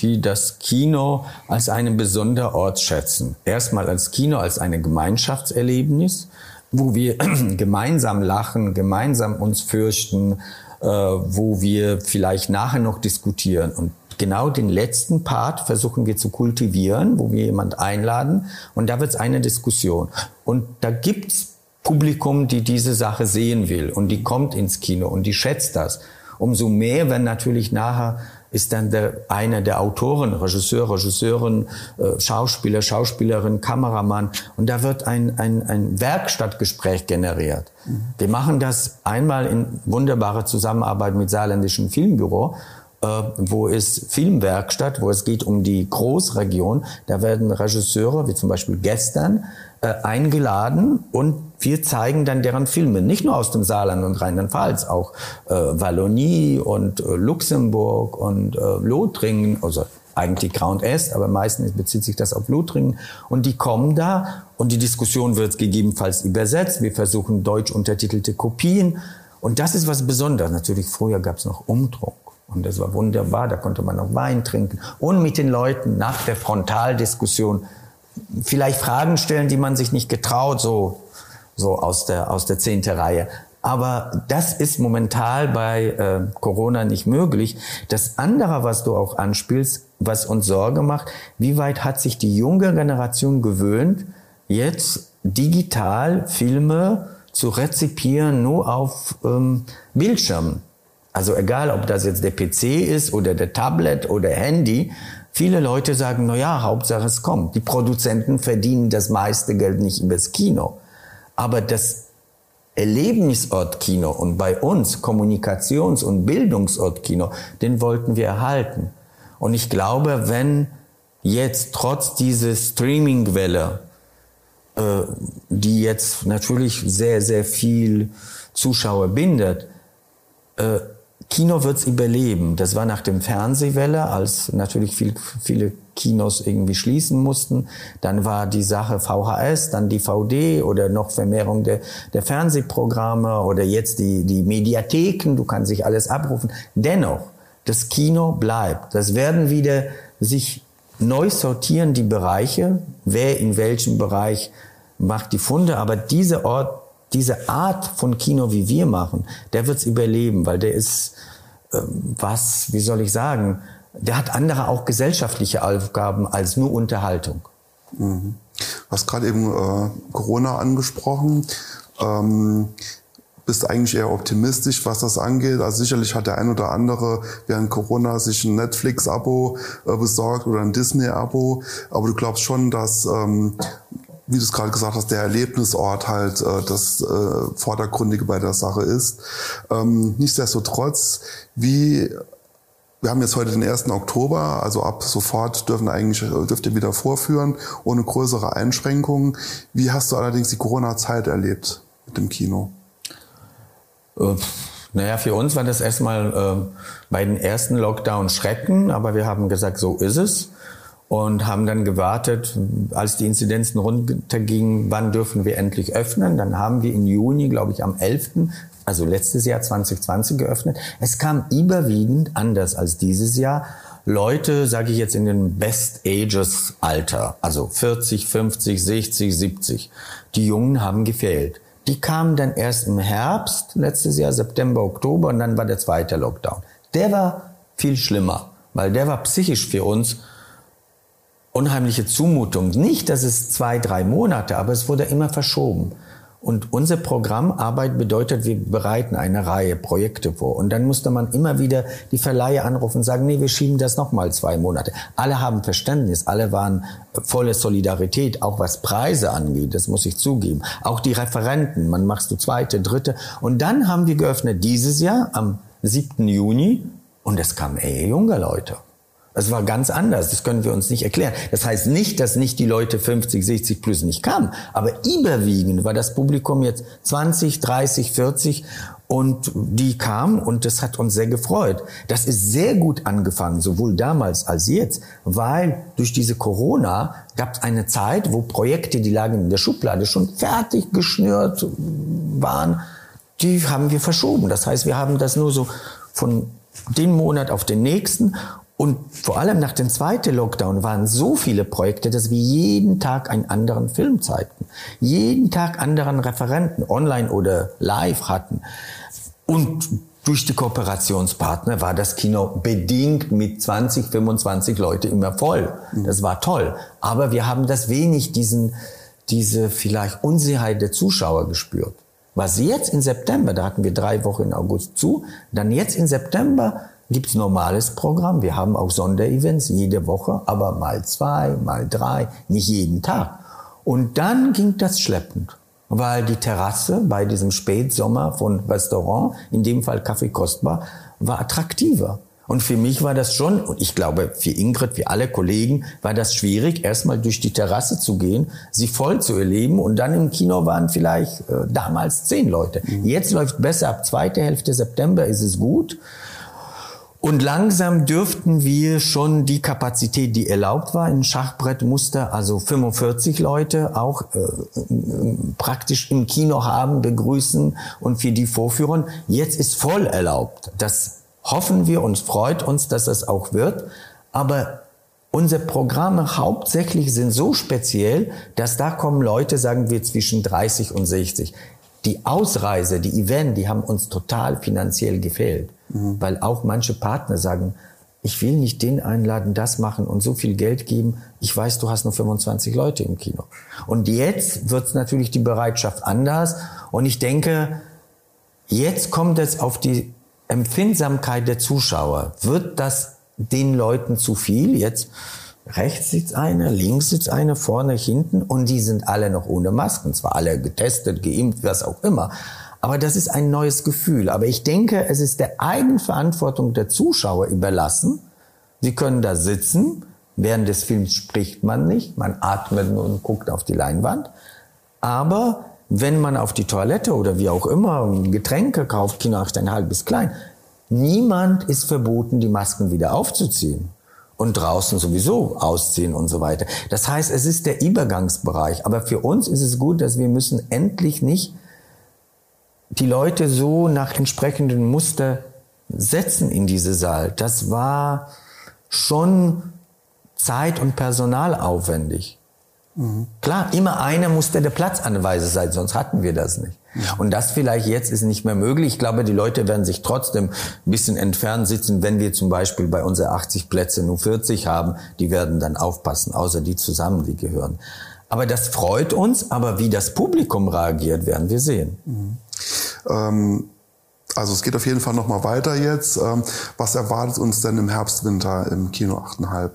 die das Kino als einen besonderen Ort schätzen. Erstmal als Kino, als ein Gemeinschaftserlebnis, wo wir gemeinsam lachen, gemeinsam uns fürchten, äh, wo wir vielleicht nachher noch diskutieren. Und genau den letzten Part versuchen wir zu kultivieren, wo wir jemand einladen. Und da wird es eine Diskussion. Und da gibt's Publikum, die diese Sache sehen will und die kommt ins Kino und die schätzt das. Umso mehr, wenn natürlich nachher ist dann der, einer der Autoren, Regisseur, Regisseurin, äh, Schauspieler, Schauspielerin, Kameramann und da wird ein, ein, ein Werkstattgespräch generiert. Mhm. Wir machen das einmal in wunderbare Zusammenarbeit mit Saarländischen Filmbüro äh, wo es Filmwerkstatt, wo es geht um die Großregion. Da werden Regisseure, wie zum Beispiel gestern, eingeladen und wir zeigen dann deren Filme, nicht nur aus dem Saarland und Rheinland-Pfalz, auch äh, Wallonie und äh, Luxemburg und äh, Lothringen, also eigentlich Grand Est, aber meistens bezieht sich das auf Lothringen. Und die kommen da und die Diskussion wird gegebenenfalls übersetzt. Wir versuchen deutsch untertitelte Kopien. Und das ist was Besonderes. Natürlich, früher gab es noch Umdruck. Und das war wunderbar, da konnte man noch Wein trinken und mit den Leuten nach der Frontaldiskussion vielleicht Fragen stellen, die man sich nicht getraut, so, so aus der, aus der zehnte Reihe. Aber das ist momentan bei äh, Corona nicht möglich. Das andere, was du auch anspielst, was uns Sorge macht, wie weit hat sich die junge Generation gewöhnt, jetzt digital Filme zu rezipieren, nur auf ähm, Bildschirmen. Also egal, ob das jetzt der PC ist oder der Tablet oder Handy, Viele Leute sagen, na ja, Hauptsache es kommt. Die Produzenten verdienen das meiste Geld nicht übers Kino. Aber das Erlebnisort Kino und bei uns Kommunikations- und Bildungsort Kino, den wollten wir erhalten. Und ich glaube, wenn jetzt trotz dieser Streaming-Welle, äh, die jetzt natürlich sehr, sehr viel Zuschauer bindet, äh, Kino wird's überleben. Das war nach dem Fernsehwelle, als natürlich viel, viele Kinos irgendwie schließen mussten. Dann war die Sache VHS, dann DVD oder noch Vermehrung der, der Fernsehprogramme oder jetzt die, die Mediatheken. Du kannst sich alles abrufen. Dennoch, das Kino bleibt. Das werden wieder sich neu sortieren, die Bereiche. Wer in welchem Bereich macht die Funde. Aber diese Ort, diese Art von Kino, wie wir machen, der wird's überleben, weil der ist ähm, was, wie soll ich sagen, der hat andere auch gesellschaftliche Aufgaben als nur Unterhaltung. Mhm. Du hast gerade eben äh, Corona angesprochen. Ähm, bist eigentlich eher optimistisch, was das angeht. Also sicherlich hat der ein oder andere während Corona sich ein Netflix-Abo äh, besorgt oder ein Disney-Abo. Aber du glaubst schon, dass ähm, wie du es gerade gesagt hast, der Erlebnisort halt äh, das äh, Vordergründige bei der Sache ist. Ähm, nichtsdestotrotz, wie wir haben jetzt heute den 1. Oktober, also ab sofort dürfen eigentlich, dürft ihr wieder vorführen, ohne größere Einschränkungen. Wie hast du allerdings die Corona-Zeit erlebt mit dem Kino? Äh, naja, für uns war das erstmal äh, bei den ersten Lockdown Schrecken, aber wir haben gesagt, so ist es und haben dann gewartet, als die Inzidenzen runtergingen, wann dürfen wir endlich öffnen. Dann haben wir im Juni, glaube ich, am 11., also letztes Jahr 2020 geöffnet. Es kam überwiegend anders als dieses Jahr Leute, sage ich jetzt in den Best Ages Alter, also 40, 50, 60, 70. Die Jungen haben gefehlt. Die kamen dann erst im Herbst letztes Jahr, September, Oktober und dann war der zweite Lockdown. Der war viel schlimmer, weil der war psychisch für uns unheimliche Zumutung. Nicht, dass es zwei, drei Monate, aber es wurde immer verschoben. Und unsere Programmarbeit bedeutet, wir bereiten eine Reihe Projekte vor. Und dann musste man immer wieder die Verleihe anrufen und sagen, nee, wir schieben das nochmal zwei Monate. Alle haben Verständnis, alle waren volle Solidarität, auch was Preise angeht, das muss ich zugeben. Auch die Referenten, man machst du zweite, dritte. Und dann haben wir geöffnet dieses Jahr am 7. Juni und es kamen eher junge Leute. Das war ganz anders. Das können wir uns nicht erklären. Das heißt nicht, dass nicht die Leute 50, 60 plus nicht kamen. Aber überwiegend war das Publikum jetzt 20, 30, 40 und die kamen und das hat uns sehr gefreut. Das ist sehr gut angefangen, sowohl damals als jetzt, weil durch diese Corona gab es eine Zeit, wo Projekte, die lagen in der Schublade, schon fertig geschnürt waren, die haben wir verschoben. Das heißt, wir haben das nur so von den Monat auf den nächsten und vor allem nach dem zweiten Lockdown waren so viele Projekte, dass wir jeden Tag einen anderen Film zeigten. Jeden Tag anderen Referenten, online oder live hatten. Und durch die Kooperationspartner war das Kino bedingt mit 20, 25 Leute immer voll. Das war toll. Aber wir haben das wenig, diesen, diese vielleicht Unsicherheit der Zuschauer gespürt. Was jetzt in September, da hatten wir drei Wochen in August zu, dann jetzt in September gibt's normales Programm. Wir haben auch Sonderevents jede Woche, aber mal zwei, mal drei, nicht jeden Tag. Und dann ging das schleppend, weil die Terrasse bei diesem Spätsommer von Restaurant, in dem Fall Kaffee Kostbar, war attraktiver. Und für mich war das schon, und ich glaube für Ingrid, wie alle Kollegen, war das schwierig, erstmal durch die Terrasse zu gehen, sie voll zu erleben und dann im Kino waren vielleicht äh, damals zehn Leute. Mhm. Jetzt läuft besser, ab zweite Hälfte September ist es gut. Und langsam dürften wir schon die Kapazität, die erlaubt war, in Schachbrettmuster, also 45 Leute auch äh, praktisch im Kino haben, begrüßen und für die vorführen. Jetzt ist voll erlaubt. Das hoffen wir und freut uns, dass das auch wird. Aber unsere Programme hauptsächlich sind so speziell, dass da kommen Leute, sagen wir, zwischen 30 und 60 die Ausreise, die Event, die haben uns total finanziell gefehlt. Mhm. Weil auch manche Partner sagen, ich will nicht den einladen, das machen und so viel Geld geben. Ich weiß, du hast nur 25 Leute im Kino. Und jetzt wird natürlich die Bereitschaft anders. Und ich denke, jetzt kommt es auf die Empfindsamkeit der Zuschauer. Wird das den Leuten zu viel? Jetzt Rechts sitzt einer, links sitzt einer, vorne, hinten und die sind alle noch ohne Masken. Zwar alle getestet, geimpft, was auch immer. Aber das ist ein neues Gefühl. Aber ich denke, es ist der Eigenverantwortung der Zuschauer überlassen. Sie können da sitzen. Während des Films spricht man nicht. Man atmet nur und guckt auf die Leinwand. Aber wenn man auf die Toilette oder wie auch immer Getränke kauft, Kinoacht halb bis klein, niemand ist verboten, die Masken wieder aufzuziehen und draußen sowieso ausziehen und so weiter. Das heißt, es ist der Übergangsbereich. Aber für uns ist es gut, dass wir müssen endlich nicht die Leute so nach entsprechenden Muster setzen in diese Saal. Das war schon zeit- und personalaufwendig. Mhm. Klar, immer einer musste der Platzanweise sein, sonst hatten wir das nicht. Und das vielleicht jetzt ist nicht mehr möglich. Ich glaube, die Leute werden sich trotzdem ein bisschen entfernt sitzen, wenn wir zum Beispiel bei unseren 80 Plätze nur 40 haben. Die werden dann aufpassen, außer die zusammen, die gehören. Aber das freut uns, aber wie das Publikum reagiert, werden wir sehen. Mhm. Ähm also es geht auf jeden Fall noch mal weiter jetzt. Ähm, was erwartet uns denn im Herbst, Winter im Kino 8,5?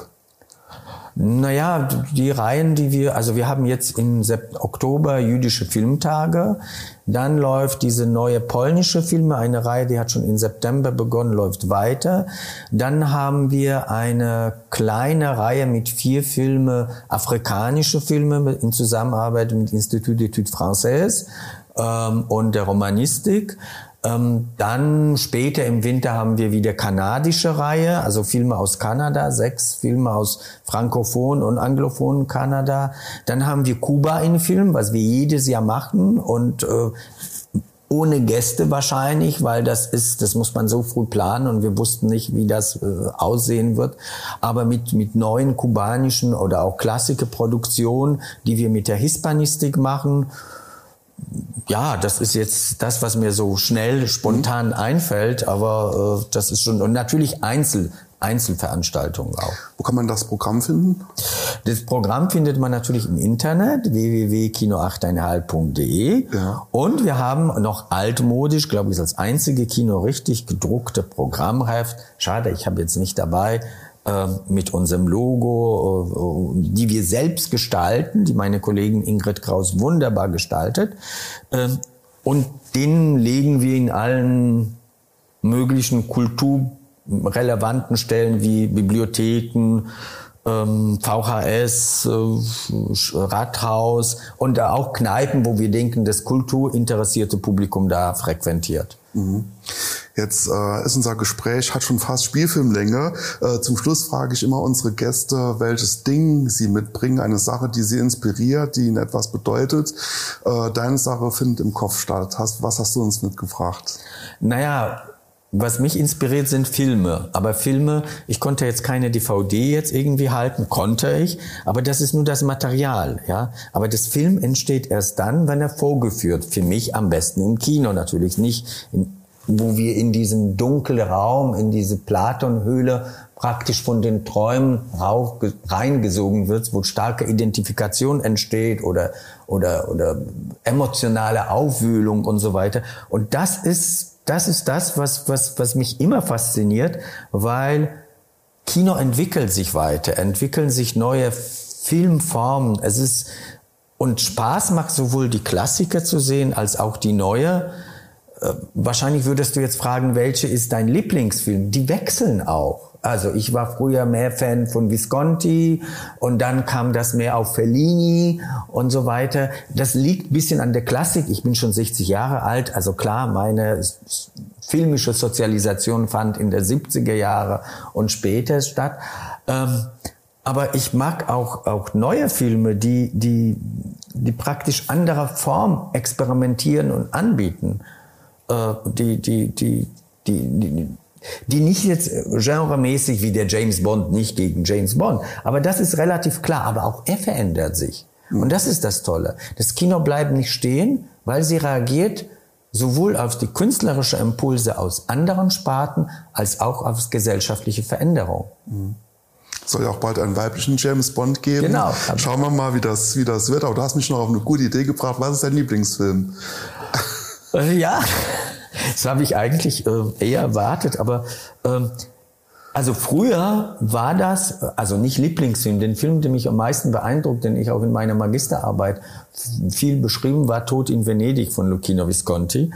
Naja, die Reihen, die wir, also wir haben jetzt im Oktober jüdische Filmtage. Dann läuft diese neue polnische Filme, eine Reihe, die hat schon im September begonnen, läuft weiter. Dann haben wir eine kleine Reihe mit vier Filme, afrikanische Filme in Zusammenarbeit mit Institut d'études françaises ähm, und der Romanistik. Ähm, dann später im Winter haben wir wieder kanadische Reihe, also Filme aus Kanada, sechs Filme aus Frankophon und Anglophon Kanada. Dann haben wir Kuba in Film, was wir jedes Jahr machen und äh, ohne Gäste wahrscheinlich, weil das ist, das muss man so früh planen und wir wussten nicht, wie das äh, aussehen wird. Aber mit, mit neuen kubanischen oder auch Klassikerproduktionen, die wir mit der Hispanistik machen, ja, das ist jetzt das, was mir so schnell, spontan mhm. einfällt, aber äh, das ist schon, und natürlich Einzel, Einzelveranstaltungen auch. Wo kann man das Programm finden? Das Programm findet man natürlich im Internet www.kino8,5.de ja. und wir haben noch altmodisch, glaube ich, als einzige Kino richtig gedruckte Programmheft. Schade, ich habe jetzt nicht dabei mit unserem Logo, äh, die wir selbst gestalten, die meine Kollegin Ingrid Kraus wunderbar gestaltet. Äh, und den legen wir in allen möglichen Kultur relevanten Stellen wie Bibliotheken, ähm, VHS, äh, Rathaus und auch Kneipen, wo wir denken, das kulturinteressierte Publikum da frequentiert. Mhm. Jetzt äh, ist unser Gespräch, hat schon fast Spielfilmlänge. Äh, zum Schluss frage ich immer unsere Gäste, welches Ding sie mitbringen, eine Sache, die sie inspiriert, die ihnen etwas bedeutet. Äh, deine Sache findet im Kopf statt. Hast, was hast du uns mitgebracht? Naja, was mich inspiriert, sind Filme. Aber Filme, ich konnte jetzt keine DVD jetzt irgendwie halten, konnte ich, aber das ist nur das Material, ja. Aber das Film entsteht erst dann, wenn er vorgeführt. Für mich am besten im Kino natürlich, nicht in, wo wir in diesen dunklen Raum, in diese Platonhöhle praktisch von den Träumen reingesogen wird, wo starke Identifikation entsteht oder, oder, oder emotionale Aufwühlung und so weiter. Und das ist das ist das, was, was, was mich immer fasziniert, weil Kino entwickelt sich weiter, entwickeln sich neue Filmformen. Es ist, und Spaß macht sowohl die Klassiker zu sehen als auch die neue. Äh, wahrscheinlich würdest du jetzt fragen, welche ist dein Lieblingsfilm? Die wechseln auch. Also ich war früher mehr Fan von Visconti und dann kam das mehr auf Fellini und so weiter. Das liegt bisschen an der Klassik. Ich bin schon 60 Jahre alt, also klar, meine filmische Sozialisation fand in der 70er Jahre und später statt. Ähm, aber ich mag auch, auch neue Filme, die, die, die praktisch anderer Form experimentieren und anbieten. Äh, die, die, die, die, die die nicht jetzt genremäßig wie der James Bond, nicht gegen James Bond. Aber das ist relativ klar. Aber auch er verändert sich. Und das ist das Tolle. Das Kino bleibt nicht stehen, weil sie reagiert sowohl auf die künstlerische Impulse aus anderen Sparten als auch auf gesellschaftliche Veränderung. Soll ja auch bald einen weiblichen James Bond geben. Genau. Schauen wir mal, wie das, wie das wird. Aber du hast mich noch auf eine gute Idee gebracht. Was ist dein Lieblingsfilm? Äh, ja, das habe ich eigentlich äh, eher erwartet, aber ähm, also früher war das, also nicht Lieblingsfilm, den Film, der mich am meisten beeindruckt, den ich auch in meiner Magisterarbeit viel beschrieben war, Tod in Venedig von Lucchino Visconti.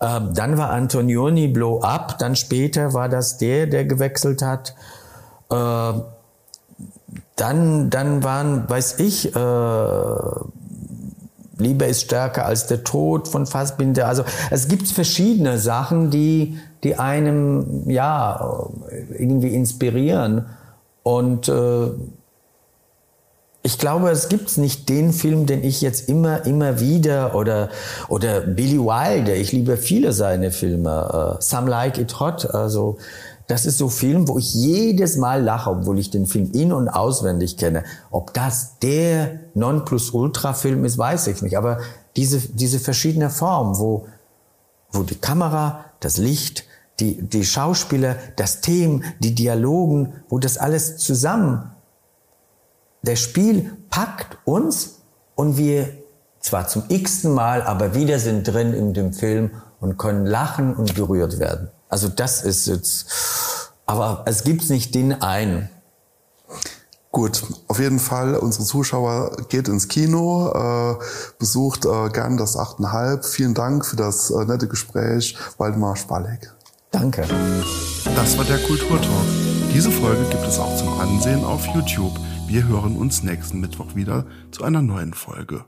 Ähm, dann war Antonioni Blow Up, dann später war das der, der gewechselt hat. Äh, dann, dann waren, weiß ich, äh, Liebe ist stärker als der Tod von Fassbinder. Also es gibt verschiedene Sachen, die, die einem ja irgendwie inspirieren. Und äh, ich glaube, es gibt nicht den Film, den ich jetzt immer, immer wieder oder oder Billy Wilder. Ich liebe viele seine Filme. Uh, Some Like It Hot. Also das ist so Film, wo ich jedes Mal lache, obwohl ich den Film in- und auswendig kenne. Ob das der Nonplusultra-Film ist, weiß ich nicht. Aber diese, diese verschiedene Form, wo, wo die Kamera, das Licht, die, die Schauspieler, das Themen, die Dialogen, wo das alles zusammen, der Spiel packt uns und wir zwar zum x-ten Mal, aber wieder sind drin in dem Film und können lachen und berührt werden. Also das ist jetzt, aber es gibt nicht den einen. Gut, auf jeden Fall, unsere Zuschauer geht ins Kino, äh, besucht äh, gern das 8,5. Vielen Dank für das äh, nette Gespräch, Waldemar Spalek. Danke. Das war der Kulturtalk. Diese Folge gibt es auch zum Ansehen auf YouTube. Wir hören uns nächsten Mittwoch wieder zu einer neuen Folge.